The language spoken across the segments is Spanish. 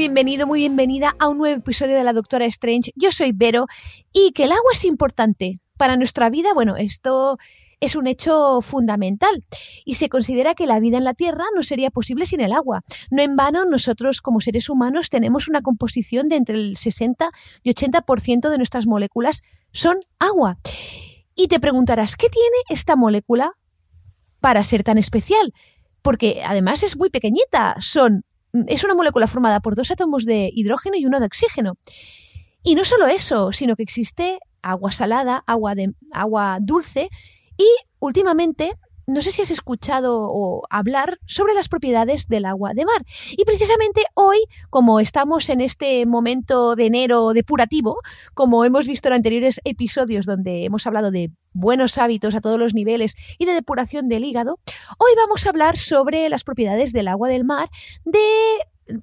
Bienvenido, muy bienvenida a un nuevo episodio de la Doctora Strange. Yo soy Vero y que el agua es importante para nuestra vida, bueno, esto es un hecho fundamental y se considera que la vida en la Tierra no sería posible sin el agua. No en vano, nosotros como seres humanos tenemos una composición de entre el 60 y 80% de nuestras moléculas son agua. Y te preguntarás, ¿qué tiene esta molécula para ser tan especial? Porque además es muy pequeñita, son es una molécula formada por dos átomos de hidrógeno y uno de oxígeno. Y no solo eso, sino que existe agua salada, agua, de, agua dulce y últimamente no sé si has escuchado o hablar sobre las propiedades del agua de mar. Y precisamente hoy, como estamos en este momento de enero depurativo, como hemos visto en anteriores episodios donde hemos hablado de buenos hábitos a todos los niveles y de depuración del hígado, hoy vamos a hablar sobre las propiedades del agua del mar de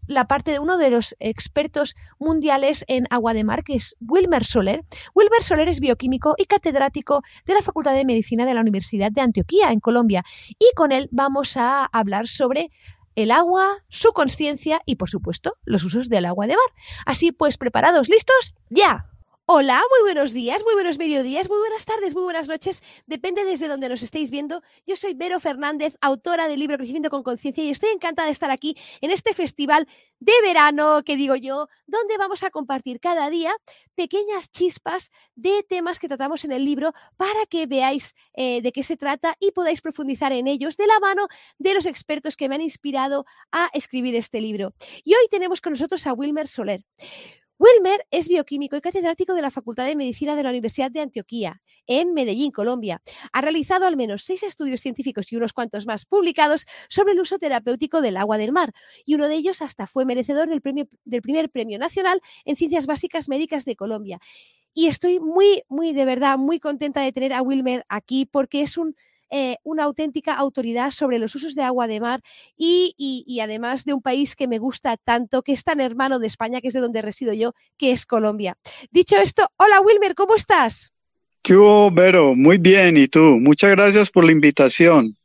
la parte de uno de los expertos mundiales en agua de mar, que es Wilmer Soler. Wilmer Soler es bioquímico y catedrático de la Facultad de Medicina de la Universidad de Antioquía, en Colombia. Y con él vamos a hablar sobre el agua, su conciencia y, por supuesto, los usos del agua de mar. Así pues, preparados, listos, ya. Hola, muy buenos días, muy buenos mediodías, muy buenas tardes, muy buenas noches. Depende desde donde nos estéis viendo. Yo soy Vero Fernández, autora del libro Crecimiento con Conciencia y estoy encantada de estar aquí en este festival de verano, que digo yo, donde vamos a compartir cada día pequeñas chispas de temas que tratamos en el libro para que veáis eh, de qué se trata y podáis profundizar en ellos de la mano de los expertos que me han inspirado a escribir este libro. Y hoy tenemos con nosotros a Wilmer Soler. Wilmer es bioquímico y catedrático de la Facultad de Medicina de la Universidad de Antioquía, en Medellín, Colombia. Ha realizado al menos seis estudios científicos y unos cuantos más publicados sobre el uso terapéutico del agua del mar, y uno de ellos hasta fue merecedor del, del primer Premio Nacional en Ciencias Básicas Médicas de Colombia. Y estoy muy, muy, de verdad, muy contenta de tener a Wilmer aquí porque es un eh, una auténtica autoridad sobre los usos de agua de mar y, además de un país que me gusta tanto, que es tan hermano de España, que es de donde resido yo, que es Colombia. Dicho esto, hola Wilmer, ¿cómo estás? ¿Qué Vero? Muy bien, ¿y tú? Muchas gracias por la invitación.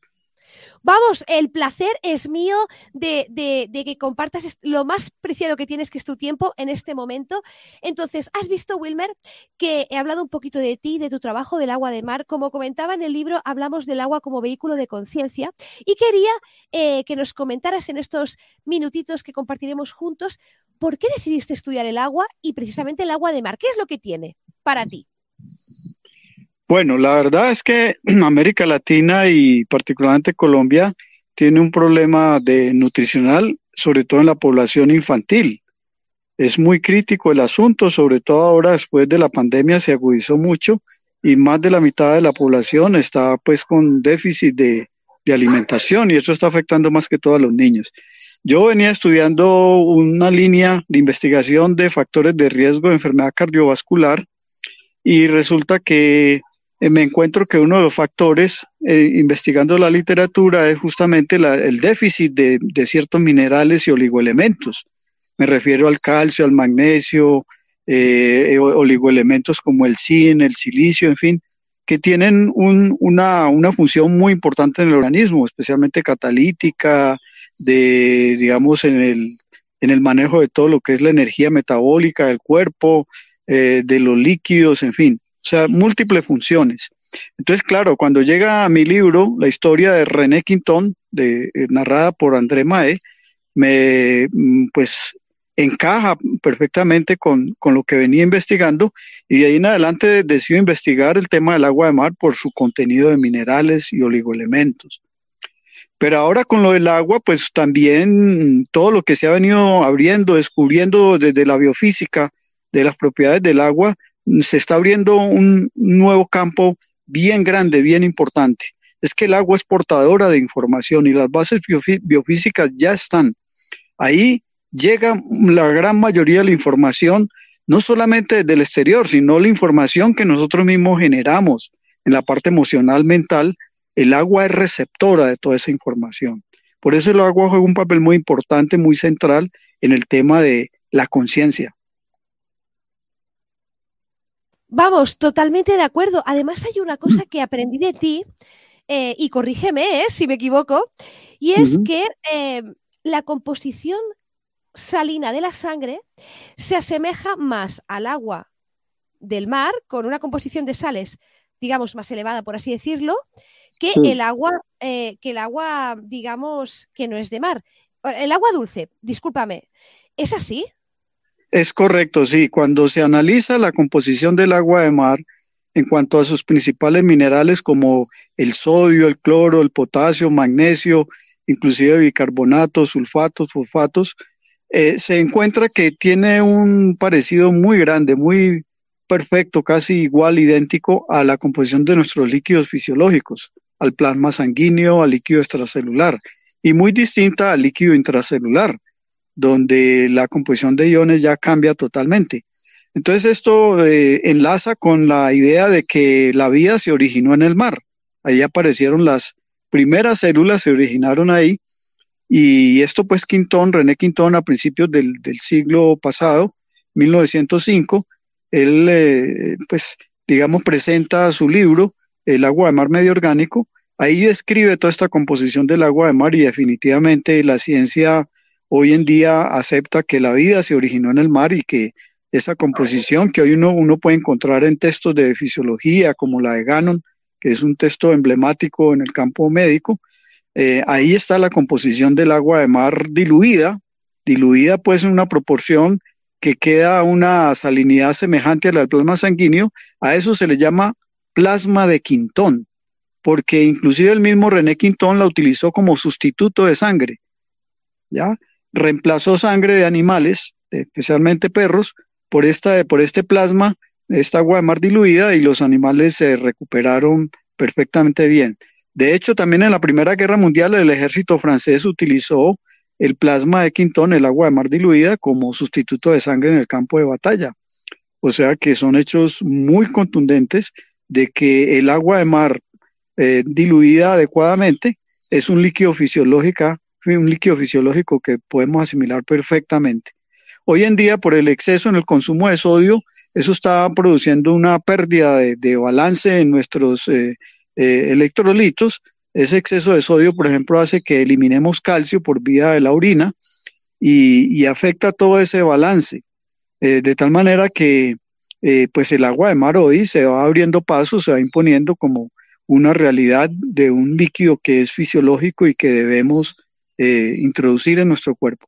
Vamos, el placer es mío de, que compartas lo más preciado que tienes, que es tu tiempo en este momento. Entonces, has visto, Wilmer, que he hablado un poquito de ti, de tu trabajo del agua de mar. Como comentaba en el libro, hablamos del agua como vehículo de conciencia y quería eh, que nos comentaras en estos minutitos que compartiremos juntos, ¿por qué decidiste estudiar el agua y precisamente el agua de mar? ¿Qué es lo que tiene para ti? Bueno, la verdad es que América Latina y particularmente Colombia tiene un problema de nutricional, sobre todo en la población infantil. Es muy crítico el asunto, sobre todo ahora después de la pandemia se agudizó mucho y más de la mitad de la población está pues con déficit de, de alimentación y eso está afectando más que todo a los niños. Yo venía estudiando una línea de investigación de factores de riesgo de enfermedad cardiovascular y resulta que eh, me encuentro que uno de los factores, eh, investigando la literatura, es justamente el déficit de, ciertos minerales y oligoelementos. Me refiero al calcio, al magnesio, eh, oligoelementos como el zinc, el silicio, en fin, que tienen una, función muy importante en el organismo, especialmente catalítica, de, digamos, en el, en el manejo de todo lo que es la energía metabólica del cuerpo, de los líquidos, en fin o sea, múltiples funciones. Entonces, claro, cuando llega a mi libro, la historia de René Quintón, eh, narrada por André Mae, me, mm, pues encaja perfectamente con, con, lo que venía investigando y de ahí en adelante decidió investigar el tema del agua de mar por su contenido de minerales y oligoelementos. Pero ahora con lo del agua, pues también todo lo que se ha venido abriendo, descubriendo desde la biofísica de las propiedades del agua, se está abriendo un nuevo campo bien grande, bien importante. Es que el agua es portadora de información y las bases biofísicas ya están. Ahí llega la gran mayoría de la información, no solamente del exterior, sino la información que nosotros mismos generamos en la parte emocional, mental. El agua es receptora de toda esa información. Por eso el agua juega un papel muy importante, muy central en el tema de la conciencia. Vamos, totalmente de acuerdo. Además hay una cosa que aprendí de ti, eh, y corrígeme eh, si me equivoco, y es que eh, la composición salina de la sangre se asemeja más al agua del mar, con una composición de sales, digamos, más elevada, por así decirlo, que el agua, eh, que el agua, digamos, que no es de mar. El agua dulce, discúlpame, ¿es así? Es correcto, sí. Cuando se analiza la composición del agua de mar en cuanto a sus principales minerales como el sodio, el cloro, el potasio, magnesio, inclusive bicarbonatos, sulfatos, fosfatos, eh, se encuentra que tiene un parecido muy grande, muy perfecto, casi igual, idéntico a la composición de nuestros líquidos fisiológicos, al plasma sanguíneo, al líquido extracelular, y muy distinta al líquido intracelular, donde la composición de iones ya cambia totalmente. Entonces esto eh, enlaza con la idea de que la vida se originó en el mar. Ahí aparecieron las primeras células, se originaron ahí, y esto pues Quintón, René Quintón, a principios del, siglo pasado, 1905, él eh, pues digamos presenta su libro, El agua de mar medio orgánico, ahí describe toda esta composición del agua de mar y definitivamente la ciencia hoy en día acepta que la vida se originó en el mar y que esa composición que hoy uno, puede encontrar en textos de fisiología como la de Gannon, que es un texto emblemático en el campo médico, eh, ahí está la composición del agua de mar diluida, diluida pues en una proporción que queda una salinidad semejante a la del plasma sanguíneo, a eso se le llama plasma de Quintón, porque inclusive el mismo René Quintón la utilizó como sustituto de sangre, ¿ya? Reemplazó sangre de animales, especialmente perros, por, esta, por este plasma, esta agua de mar diluida, y los animales se recuperaron perfectamente bien. De hecho, también en la Primera Guerra Mundial el ejército francés utilizó el plasma de Quintón, el agua de mar diluida, como sustituto de sangre en el campo de batalla. O sea que son hechos muy contundentes de que el agua de mar eh, diluida adecuadamente es un líquido fisiológico, un líquido fisiológico que podemos asimilar perfectamente. Hoy en día, por el exceso en el consumo de sodio, eso está produciendo una pérdida de, balance en nuestros eh, eh, electrolitos. Ese exceso de sodio, por ejemplo, hace que eliminemos calcio por vía de la orina y, afecta todo ese balance. Eh, de tal manera que pues el agua de mar hoy se va abriendo paso, se va imponiendo como una realidad de un líquido que es fisiológico y que debemos introducir en nuestro cuerpo.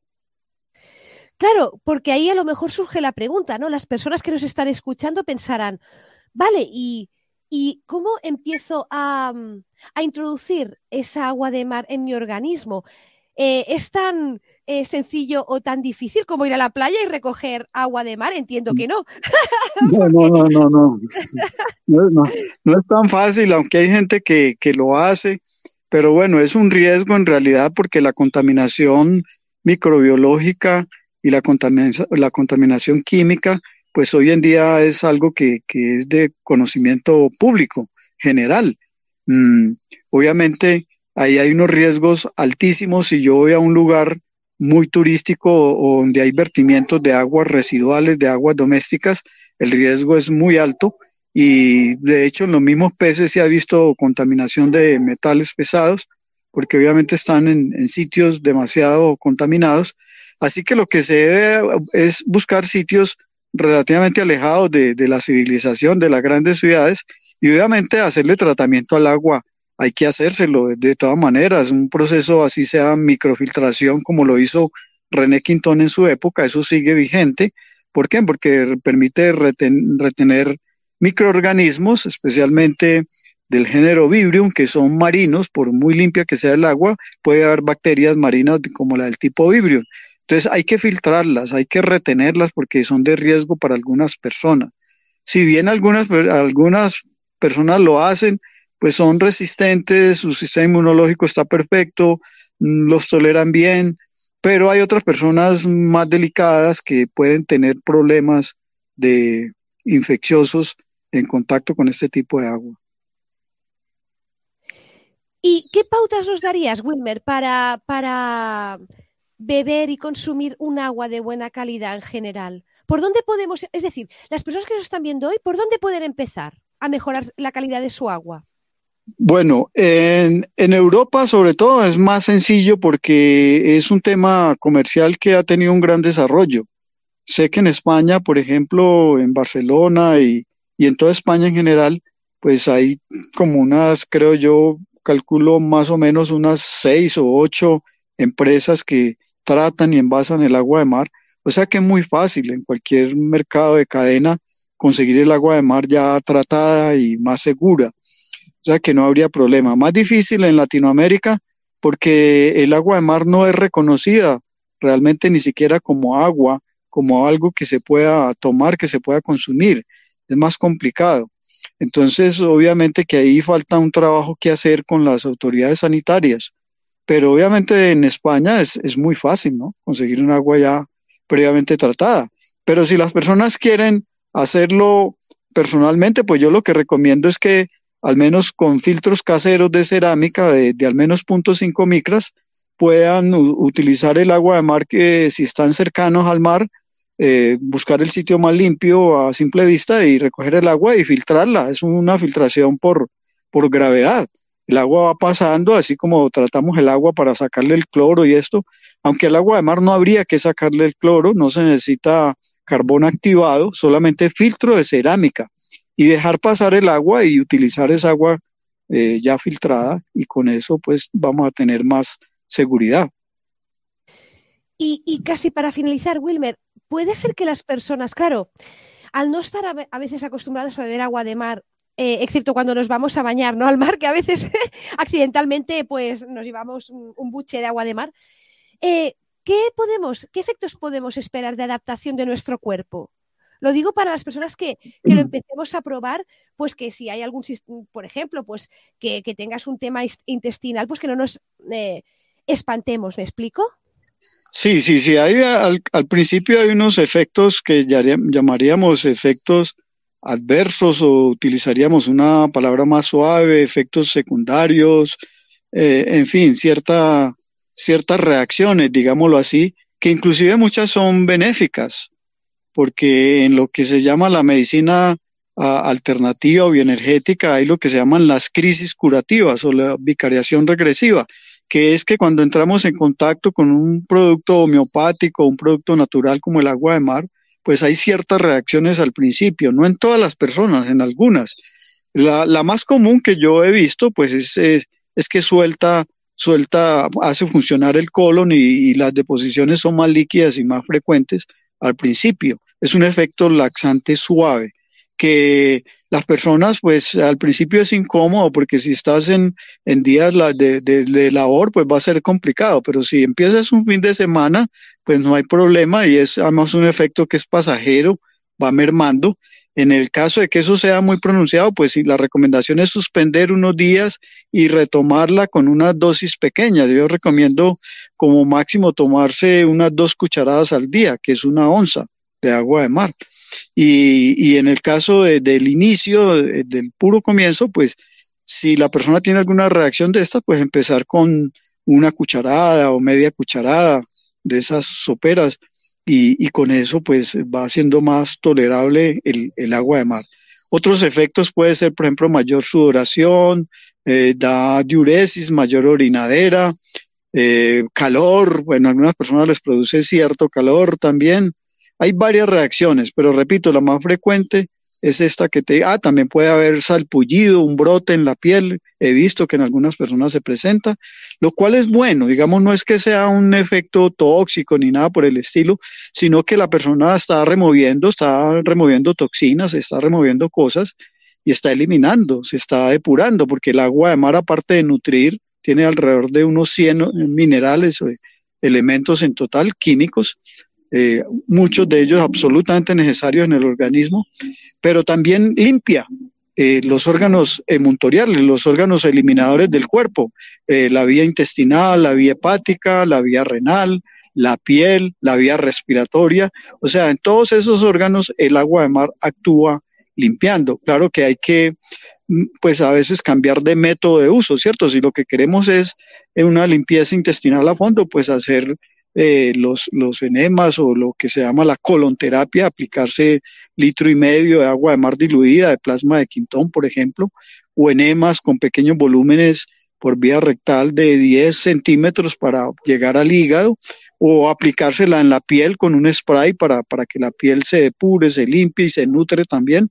Claro, porque ahí a lo mejor surge la pregunta, ¿no? Las personas que nos están escuchando pensarán, vale, ¿y ¿Y cómo empiezo a, mm, a introducir esa agua de mar en mi organismo? Eh, ¿Es tan eh, sencillo o tan difícil como ir a la playa y recoger agua de mar? Entiendo que no. No, no, no, no, no. No, no, es tan fácil, aunque hay gente que, que lo hace, pero bueno, es un riesgo en realidad porque la contaminación microbiológica y la, contaminación, la contaminación química pues hoy en día es algo que, es de conocimiento público, general. Mm, obviamente ahí hay unos riesgos altísimos si yo voy a un lugar muy turístico o donde hay vertimientos de aguas residuales, de aguas domésticas, el riesgo es muy alto y de hecho en los mismos peces se ha visto contaminación de metales pesados porque obviamente están en, sitios demasiado contaminados. Así que lo que se debe es buscar sitios relativamente alejados de, la civilización de las grandes ciudades y obviamente hacerle tratamiento al agua hay que hacérselo de, todas maneras, un proceso así sea microfiltración como lo hizo René Quintón en su época, eso sigue vigente. ¿Por qué? Porque permite retener microorganismos, especialmente del género Vibrium, que son marinos, por muy limpia que sea el agua, puede haber bacterias marinas como la del tipo Vibrium. Entonces hay que filtrarlas, hay que retenerlas porque son de riesgo para algunas personas. Si bien algunas, algunas personas lo hacen, pues son resistentes, su sistema inmunológico está perfecto, los toleran bien, pero hay otras personas más delicadas que pueden tener problemas de infecciosos en contacto con este tipo de agua. ¿Y qué pautas nos darías, Wilmer, para, para beber y consumir un agua de buena calidad en general? ¿Por dónde podemos, es decir, las personas que nos están viendo hoy, ¿por dónde pueden empezar a mejorar la calidad de su agua? Bueno, en, en, Europa sobre todo es más sencillo porque es un tema comercial que ha tenido un gran desarrollo. Sé que en España, por ejemplo, en Barcelona y, y en toda España en general, pues hay como unas, creo yo, calculo más o menos unas seis o ocho empresas que tratan y envasan el agua de mar. O sea que es muy fácil en cualquier mercado de cadena conseguir el agua de mar ya tratada y más segura. O sea que no habría problema. Más difícil en Latinoamérica porque el agua de mar no es reconocida realmente ni siquiera como agua, como algo que se pueda tomar, que se pueda consumir. Es más complicado. Entonces, obviamente que ahí falta un trabajo que hacer con las autoridades sanitarias, pero obviamente en España es, es muy fácil, ¿no? Conseguir un agua ya previamente tratada. Pero si las personas quieren hacerlo personalmente, pues yo lo que recomiendo es que al menos con filtros caseros de cerámica de, de al menos 0.5 micras puedan utilizar el agua de mar que si están cercanos al mar, eh, buscar el sitio más limpio a simple vista y recoger el agua y filtrarla. Es una filtración por, por gravedad. El agua va pasando, así como tratamos el agua para sacarle el cloro y esto, aunque el agua de mar no habría que sacarle el cloro, no se necesita carbón activado, solamente filtro de cerámica y dejar pasar el agua y utilizar esa agua eh, ya filtrada y con eso pues vamos a tener más seguridad. Y, casi para finalizar, Wilmer, puede ser que las personas, claro, al no estar a, veces acostumbrados a beber agua de mar, eh, excepto cuando nos vamos a bañar, ¿no? Al mar, que a veces accidentalmente pues nos llevamos un, buche de agua de mar. Eh, ¿qué, podemos, ¿Qué efectos podemos esperar de adaptación de nuestro cuerpo? Lo digo para las personas que, que, lo empecemos a probar, pues que si hay algún, por ejemplo, pues que, que tengas un tema intestinal, pues que no nos eh, espantemos, ¿me explico? Sí, sí, sí. Hay, al, principio hay unos efectos que llamaríamos efectos adversos o utilizaríamos una palabra más suave, efectos secundarios, eh, en fin, cierta, ciertas reacciones, digámoslo así, que inclusive muchas son benéficas, porque en lo que se llama la medicina alternativa o bioenergética hay lo que se llaman las crisis curativas o la vicariación regresiva que es que cuando entramos en contacto con un producto homeopático, un producto natural como el agua de mar, pues hay ciertas reacciones al principio, no en todas las personas, en algunas. La, la más común que yo he visto, pues es, es, que suelta, suelta, hace funcionar el colon y, y las deposiciones son más líquidas y más frecuentes al principio. Es un efecto laxante suave que las personas, pues al principio es incómodo porque si estás en, en días de, de, labor, pues va a ser complicado, pero si empiezas un fin de semana, pues no hay problema y es además un efecto que es pasajero, va mermando. En el caso de que eso sea muy pronunciado, pues la recomendación es suspender unos días y retomarla con unas dosis pequeñas. Yo recomiendo como máximo tomarse unas dos cucharadas al día, que es una onza de agua de mar. Y, y en el caso de, del inicio, de, del puro comienzo, pues si la persona tiene alguna reacción de esta, pues empezar con una cucharada o media cucharada de esas soperas y, y con eso pues va siendo más tolerable el, el, agua de mar. Otros efectos puede ser, por ejemplo, mayor sudoración, eh, da diuresis, mayor orinadera, eh, calor, bueno, algunas personas les produce cierto calor también, hay varias reacciones, pero repito, la más frecuente es esta que te, ah, también puede haber salpullido, un brote en la piel, he visto que en algunas personas se presenta, lo cual es bueno, digamos, no es que sea un efecto tóxico ni nada por el estilo, sino que la persona está removiendo, está removiendo toxinas, está removiendo cosas y está eliminando, se está depurando, porque el agua de mar, aparte de nutrir, tiene alrededor de unos 100 minerales o elementos en total, químicos, eh, muchos de ellos absolutamente necesarios en el organismo, pero también limpia eh, los órganos emuntoriales, los órganos eliminadores del cuerpo, eh, la vía intestinal, la vía hepática, la vía renal, la piel, la vía respiratoria, o sea, en todos esos órganos el agua de mar actúa limpiando. Claro que hay que, mm, pues a veces cambiar de método de uso, ¿cierto? Si lo que queremos es una limpieza intestinal a fondo, pues hacer eh, los, los enemas o lo que se llama la colonterapia, aplicarse litro y medio de agua de mar diluida, de plasma de quintón, por ejemplo, o enemas con pequeños volúmenes por vía rectal de 10 centímetros para llegar al hígado, o aplicársela en la piel con un spray para, para que la piel se depure, se limpie y se nutre también.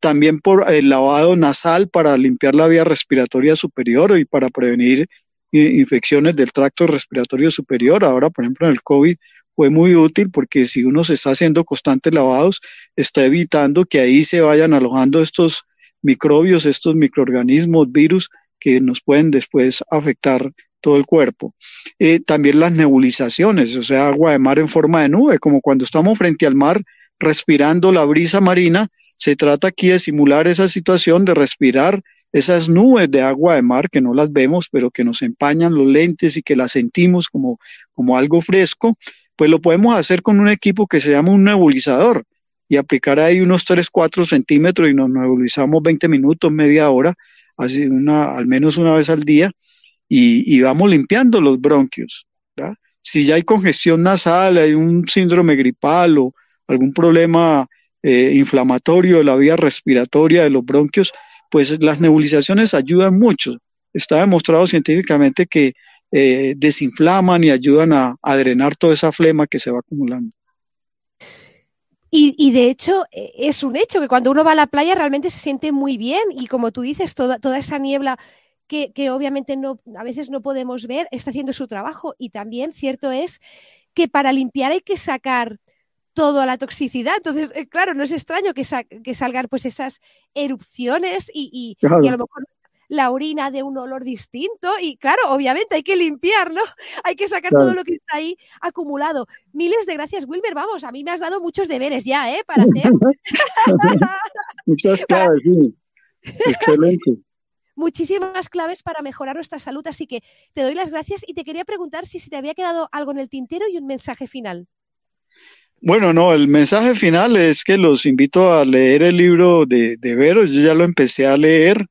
También por el lavado nasal para limpiar la vía respiratoria superior y para prevenir infecciones del tracto respiratorio superior. Ahora, por ejemplo, en el COVID fue muy útil porque si uno se está haciendo constantes lavados, está evitando que ahí se vayan alojando estos microbios, estos microorganismos, virus que nos pueden después afectar todo el cuerpo. Eh, también las nebulizaciones, o sea, agua de mar en forma de nube, como cuando estamos frente al mar respirando la brisa marina, se trata aquí de simular esa situación de respirar esas nubes de agua de mar que no las vemos, pero que nos empañan los lentes y que las sentimos como, como algo fresco, pues lo podemos hacer con un equipo que se llama un nebulizador y aplicar ahí unos 3, 4 centímetros y nos nebulizamos 20 minutos, media hora, así una, al menos una vez al día, y, vamos limpiando los bronquios. Si ya hay congestión nasal, hay un síndrome gripal o algún problema eh, inflamatorio de la vía respiratoria de los bronquios, pues las nebulizaciones ayudan mucho. Está demostrado científicamente que eh, desinflaman y ayudan a, drenar toda esa flema que se va acumulando. Y, de hecho e, es un hecho que cuando uno va a la playa realmente se siente muy bien y como tú dices, toda, toda esa niebla que, que, obviamente no, a veces no podemos ver está haciendo su trabajo y también cierto es que para limpiar hay que sacar todo a la toxicidad. Entonces, eh, claro, no es extraño que, que, salgan pues esas erupciones y, a lo mejor la orina de un olor distinto y claro, obviamente hay que limpiar, ¿no? Hay que sacar todo lo que está ahí acumulado. Miles de gracias, Wilmer. Vamos, a mí me has dado muchos deberes ya, ¿eh? Para hacer. Muchas claves, sí. Excelente. Muchísimas claves para mejorar nuestra salud, así que te doy las gracias y te quería preguntar si se te había quedado algo en el tintero y un mensaje final. Bueno, no, el mensaje final es que los invito a leer el libro de, de Vero. Yo ya lo empecé a leer.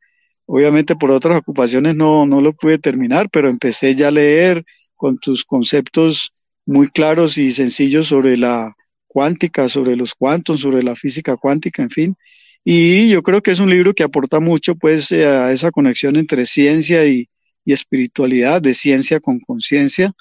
Obviamente por otras ocupaciones no, no lo pude terminar, pero empecé ya a leer con tus conceptos muy claros y sencillos sobre la cuántica, sobre los cuantos, sobre la física cuántica, en fin. Y yo creo que es un libro que aporta mucho pues a esa conexión entre ciencia y, y espiritualidad, de ciencia con conciencia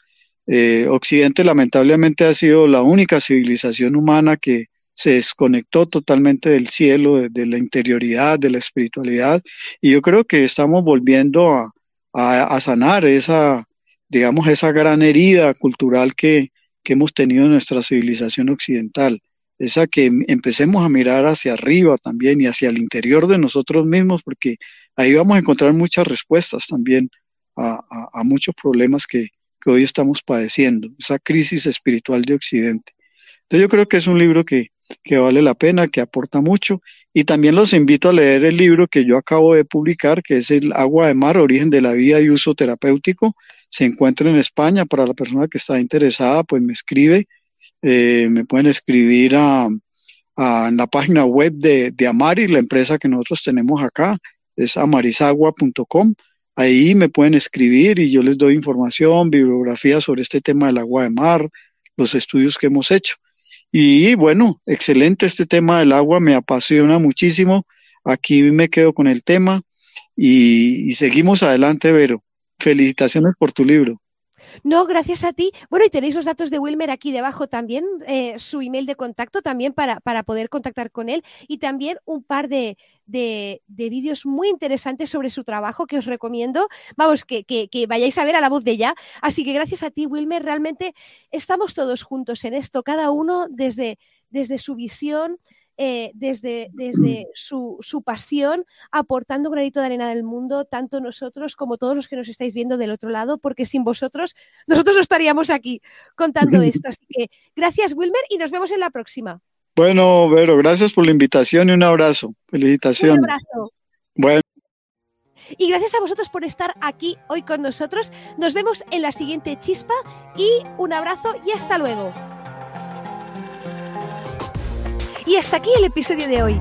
eh, Occidente lamentablemente ha sido la única civilización humana que se desconectó totalmente del cielo, de, la interioridad, de la espiritualidad, y yo creo que estamos volviendo a, a, sanar esa, digamos, esa gran herida cultural que, que hemos tenido en nuestra civilización occidental, esa que empecemos a mirar hacia arriba también y hacia el interior de nosotros mismos, porque ahí vamos a encontrar muchas respuestas también a, a muchos problemas que, que hoy estamos padeciendo, esa crisis espiritual de Occidente. Entonces yo creo que es un libro que, que vale la pena, que aporta mucho. Y también los invito a leer el libro que yo acabo de publicar, que es El agua de mar, origen de la vida y uso terapéutico. Se encuentra en España. Para la persona que está interesada, pues me escribe. Eh, me pueden escribir a, a, la página web de, de Amari, la empresa que nosotros tenemos acá, es amarisagua.com. Ahí me pueden escribir y yo les doy información, bibliografía sobre este tema del agua de mar, los estudios que hemos hecho. Y bueno, excelente este tema del agua, me apasiona muchísimo. Aquí me quedo con el tema y, seguimos adelante, Vero. Felicitaciones por tu libro. No, gracias a ti. Bueno, y tenéis los datos de Wilmer aquí debajo también, eh, su email de contacto también para, para, poder contactar con él y también un par de, de, vídeos muy interesantes sobre su trabajo que os recomiendo. Vamos, que, que, vayáis a ver a la voz de ya. Así que gracias a ti, Wilmer, realmente estamos todos juntos en esto, cada uno desde, desde su visión, eh, desde, desde su, su, pasión, aportando un granito de arena del mundo, tanto nosotros como todos los que nos estáis viendo del otro lado, porque sin vosotros, nosotros no estaríamos aquí contando esto. Así que gracias, Wilmer, y nos vemos en la próxima. Bueno, Vero, gracias por la invitación y un abrazo. Felicitaciones. Un abrazo. Bueno. Y gracias a vosotros por estar aquí hoy con nosotros. Nos vemos en la siguiente chispa y un abrazo y hasta luego. Y hasta aquí el episodio de hoy.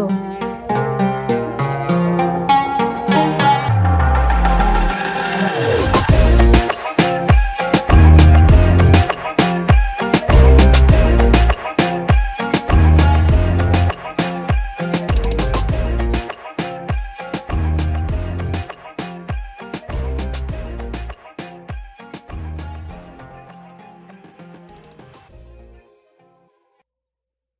luego.